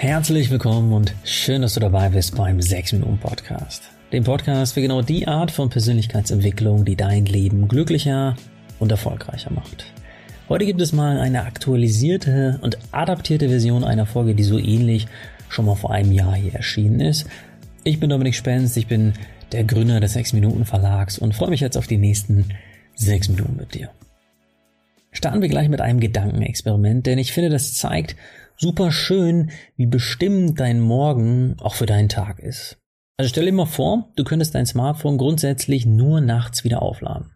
Herzlich willkommen und schön, dass du dabei bist beim 6 Minuten Podcast. Dem Podcast für genau die Art von Persönlichkeitsentwicklung, die dein Leben glücklicher und erfolgreicher macht. Heute gibt es mal eine aktualisierte und adaptierte Version einer Folge, die so ähnlich schon mal vor einem Jahr hier erschienen ist. Ich bin Dominik Spenst, ich bin der Gründer des 6 Minuten Verlags und freue mich jetzt auf die nächsten 6 Minuten mit dir. Starten wir gleich mit einem Gedankenexperiment, denn ich finde, das zeigt super schön, wie bestimmt dein Morgen auch für deinen Tag ist. Also stell dir mal vor, du könntest dein Smartphone grundsätzlich nur nachts wieder aufladen.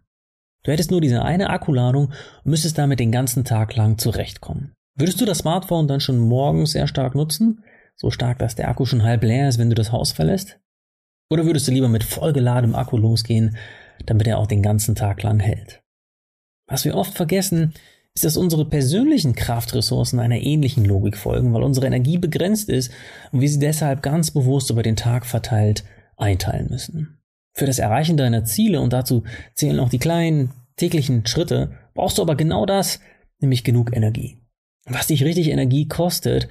Du hättest nur diese eine Akkuladung und müsstest damit den ganzen Tag lang zurechtkommen. Würdest du das Smartphone dann schon morgens sehr stark nutzen? So stark, dass der Akku schon halb leer ist, wenn du das Haus verlässt? Oder würdest du lieber mit vollgeladenem Akku losgehen, damit er auch den ganzen Tag lang hält? Was wir oft vergessen, ist, dass unsere persönlichen Kraftressourcen einer ähnlichen Logik folgen, weil unsere Energie begrenzt ist und wir sie deshalb ganz bewusst über den Tag verteilt einteilen müssen. Für das Erreichen deiner Ziele, und dazu zählen auch die kleinen täglichen Schritte, brauchst du aber genau das, nämlich genug Energie. Was dich richtig Energie kostet,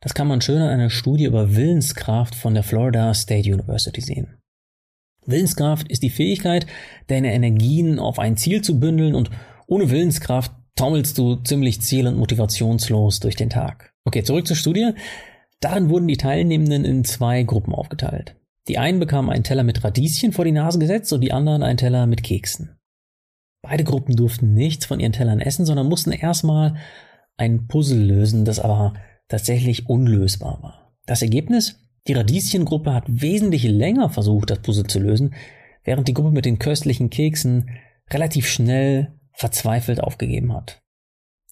das kann man schön an einer Studie über Willenskraft von der Florida State University sehen. Willenskraft ist die Fähigkeit, deine Energien auf ein Ziel zu bündeln und ohne Willenskraft taumelst du ziemlich ziel- und motivationslos durch den Tag. Okay, zurück zur Studie. Darin wurden die Teilnehmenden in zwei Gruppen aufgeteilt. Die einen bekamen einen Teller mit Radieschen vor die Nase gesetzt und die anderen einen Teller mit Keksen. Beide Gruppen durften nichts von ihren Tellern essen, sondern mussten erstmal ein Puzzle lösen, das aber tatsächlich unlösbar war. Das Ergebnis? Die Radieschengruppe hat wesentlich länger versucht, das Puzzle zu lösen, während die Gruppe mit den köstlichen Keksen relativ schnell verzweifelt aufgegeben hat.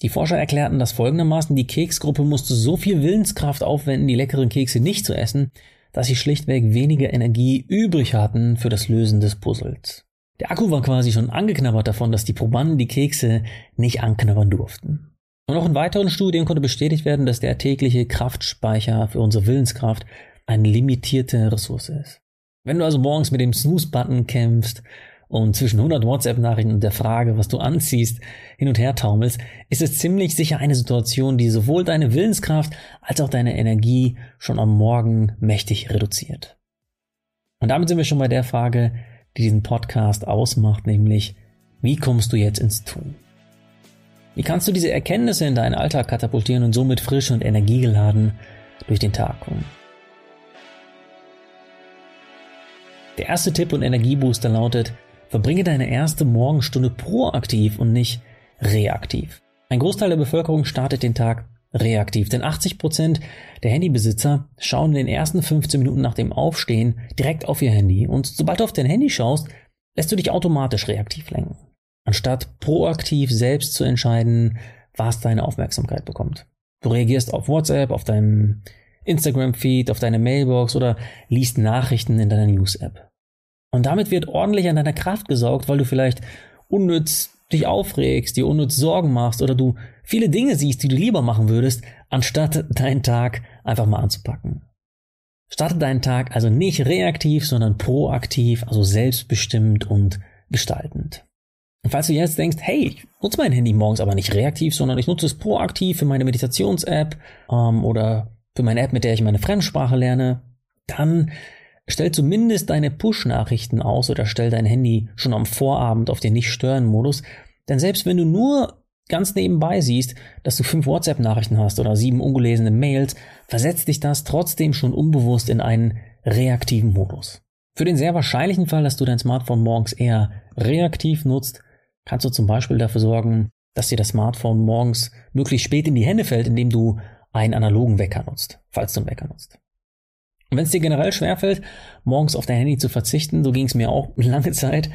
Die Forscher erklärten das folgendermaßen, die Keksgruppe musste so viel Willenskraft aufwenden, die leckeren Kekse nicht zu essen, dass sie schlichtweg weniger Energie übrig hatten für das Lösen des Puzzles. Der Akku war quasi schon angeknabbert davon, dass die Probanden die Kekse nicht anknabbern durften. Und auch in weiteren Studien konnte bestätigt werden, dass der tägliche Kraftspeicher für unsere Willenskraft eine limitierte Ressource ist. Wenn du also morgens mit dem Snooze-Button kämpfst und zwischen 100 WhatsApp-Nachrichten und der Frage, was du anziehst, hin und her taumelst, ist es ziemlich sicher eine Situation, die sowohl deine Willenskraft als auch deine Energie schon am Morgen mächtig reduziert. Und damit sind wir schon bei der Frage, die diesen Podcast ausmacht, nämlich, wie kommst du jetzt ins Tun? Wie kannst du diese Erkenntnisse in deinen Alltag katapultieren und somit frisch und energiegeladen durch den Tag kommen? Der erste Tipp und Energiebooster lautet, Verbringe deine erste Morgenstunde proaktiv und nicht reaktiv. Ein Großteil der Bevölkerung startet den Tag reaktiv, denn 80% der Handybesitzer schauen in den ersten 15 Minuten nach dem Aufstehen direkt auf ihr Handy und sobald du auf dein Handy schaust, lässt du dich automatisch reaktiv lenken, anstatt proaktiv selbst zu entscheiden, was deine Aufmerksamkeit bekommt. Du reagierst auf WhatsApp, auf deinem Instagram-Feed, auf deine Mailbox oder liest Nachrichten in deiner News-App. Und damit wird ordentlich an deiner Kraft gesaugt, weil du vielleicht unnütz dich aufregst, dir unnütz Sorgen machst oder du viele Dinge siehst, die du lieber machen würdest, anstatt deinen Tag einfach mal anzupacken. Starte deinen Tag also nicht reaktiv, sondern proaktiv, also selbstbestimmt und gestaltend. Und falls du jetzt denkst, hey, ich nutze mein Handy morgens aber nicht reaktiv, sondern ich nutze es proaktiv für meine Meditations-App ähm, oder für meine App, mit der ich meine Fremdsprache lerne, dann Stell zumindest deine Push-Nachrichten aus oder stell dein Handy schon am Vorabend auf den Nicht-Stören-Modus. Denn selbst wenn du nur ganz nebenbei siehst, dass du fünf WhatsApp-Nachrichten hast oder sieben ungelesene Mails, versetzt dich das trotzdem schon unbewusst in einen reaktiven Modus. Für den sehr wahrscheinlichen Fall, dass du dein Smartphone morgens eher reaktiv nutzt, kannst du zum Beispiel dafür sorgen, dass dir das Smartphone morgens möglichst spät in die Hände fällt, indem du einen analogen Wecker nutzt, falls du einen Wecker nutzt. Und wenn es dir generell schwerfällt, morgens auf dein Handy zu verzichten, so ging es mir auch lange Zeit,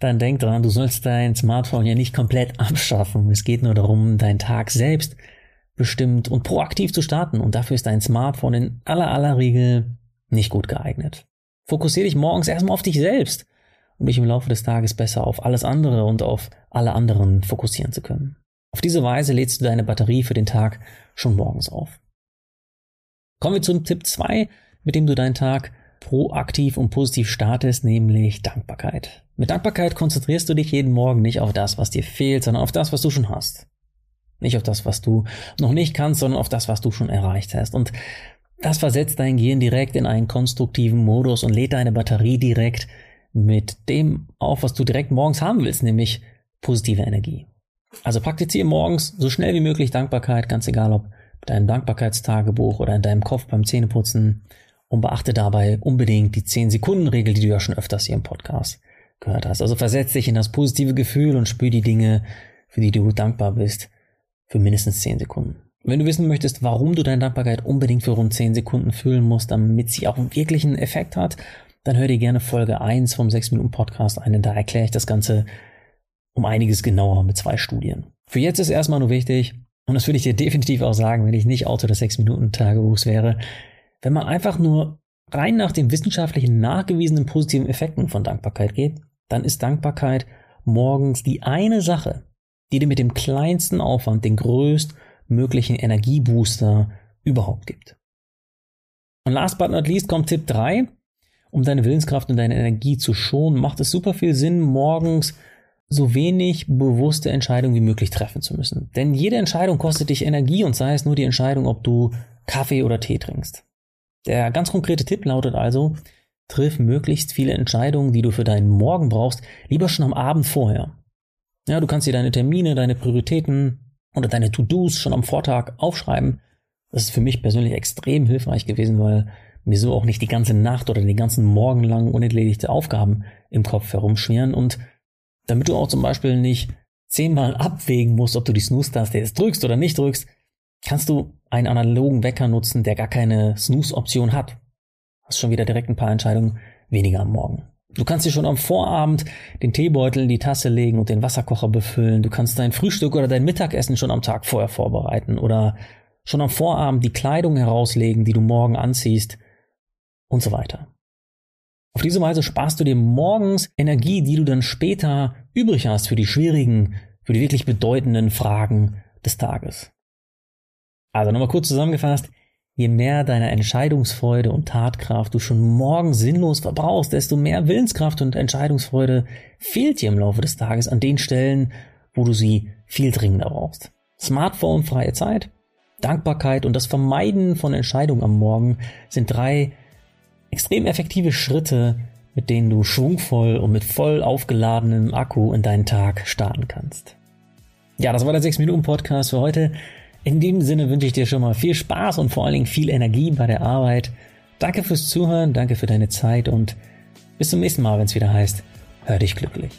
dann denk dran, du sollst dein Smartphone ja nicht komplett abschaffen. Es geht nur darum, deinen Tag selbst bestimmt und proaktiv zu starten. Und dafür ist dein Smartphone in aller aller Regel nicht gut geeignet. Fokussiere dich morgens erstmal auf dich selbst, um dich im Laufe des Tages besser auf alles andere und auf alle anderen fokussieren zu können. Auf diese Weise lädst du deine Batterie für den Tag schon morgens auf. Kommen wir zum Tipp 2 mit dem du deinen Tag proaktiv und positiv startest, nämlich Dankbarkeit. Mit Dankbarkeit konzentrierst du dich jeden Morgen nicht auf das, was dir fehlt, sondern auf das, was du schon hast. Nicht auf das, was du noch nicht kannst, sondern auf das, was du schon erreicht hast. Und Das versetzt dein Gehirn direkt in einen konstruktiven Modus und lädt deine Batterie direkt mit dem auf, was du direkt morgens haben willst, nämlich positive Energie. Also praktiziere morgens so schnell wie möglich Dankbarkeit, ganz egal ob dein Dankbarkeitstagebuch oder in deinem Kopf beim Zähneputzen und beachte dabei unbedingt die 10-Sekunden-Regel, die du ja schon öfters hier im Podcast gehört hast. Also versetz dich in das positive Gefühl und spür die Dinge, für die du dankbar bist, für mindestens 10 Sekunden. Wenn du wissen möchtest, warum du deine Dankbarkeit unbedingt für rund 10 Sekunden fühlen musst, damit sie auch wirklich einen Effekt hat, dann hör dir gerne Folge 1 vom 6 Minuten Podcast ein, denn da erkläre ich das Ganze um einiges genauer mit zwei Studien. Für jetzt ist erstmal nur wichtig, und das würde ich dir definitiv auch sagen, wenn ich nicht Autor des 6 Minuten Tagebuchs wäre, wenn man einfach nur rein nach den wissenschaftlichen nachgewiesenen positiven Effekten von Dankbarkeit geht, dann ist Dankbarkeit morgens die eine Sache, die dir mit dem kleinsten Aufwand den größtmöglichen Energiebooster überhaupt gibt. Und last but not least kommt Tipp 3. Um deine Willenskraft und deine Energie zu schonen, macht es super viel Sinn, morgens so wenig bewusste Entscheidungen wie möglich treffen zu müssen. Denn jede Entscheidung kostet dich Energie und sei es nur die Entscheidung, ob du Kaffee oder Tee trinkst. Der ganz konkrete Tipp lautet also, triff möglichst viele Entscheidungen, die du für deinen Morgen brauchst, lieber schon am Abend vorher. Ja, du kannst dir deine Termine, deine Prioritäten oder deine To-Dos schon am Vortag aufschreiben. Das ist für mich persönlich extrem hilfreich gewesen, weil mir so auch nicht die ganze Nacht oder den ganzen Morgen lang unerledigte Aufgaben im Kopf herumschwirren und damit du auch zum Beispiel nicht zehnmal abwägen musst, ob du die Snooze-Taste jetzt drückst oder nicht drückst, kannst du einen analogen Wecker nutzen, der gar keine Snooze-Option hat. Hast schon wieder direkt ein paar Entscheidungen weniger am Morgen. Du kannst dir schon am Vorabend den Teebeutel in die Tasse legen und den Wasserkocher befüllen. Du kannst dein Frühstück oder dein Mittagessen schon am Tag vorher vorbereiten oder schon am Vorabend die Kleidung herauslegen, die du morgen anziehst und so weiter. Auf diese Weise sparst du dir morgens Energie, die du dann später übrig hast für die schwierigen, für die wirklich bedeutenden Fragen des Tages. Also nochmal kurz zusammengefasst, je mehr deiner Entscheidungsfreude und Tatkraft du schon morgen sinnlos verbrauchst, desto mehr Willenskraft und Entscheidungsfreude fehlt dir im Laufe des Tages an den Stellen, wo du sie viel dringender brauchst. Smartphone, freie Zeit, Dankbarkeit und das Vermeiden von Entscheidungen am Morgen sind drei extrem effektive Schritte, mit denen du schwungvoll und mit voll aufgeladenem Akku in deinen Tag starten kannst. Ja, das war der 6-Minuten-Podcast für heute. In dem Sinne wünsche ich dir schon mal viel Spaß und vor allen Dingen viel Energie bei der Arbeit. Danke fürs Zuhören, danke für deine Zeit und bis zum nächsten Mal, wenn es wieder heißt, hör dich glücklich.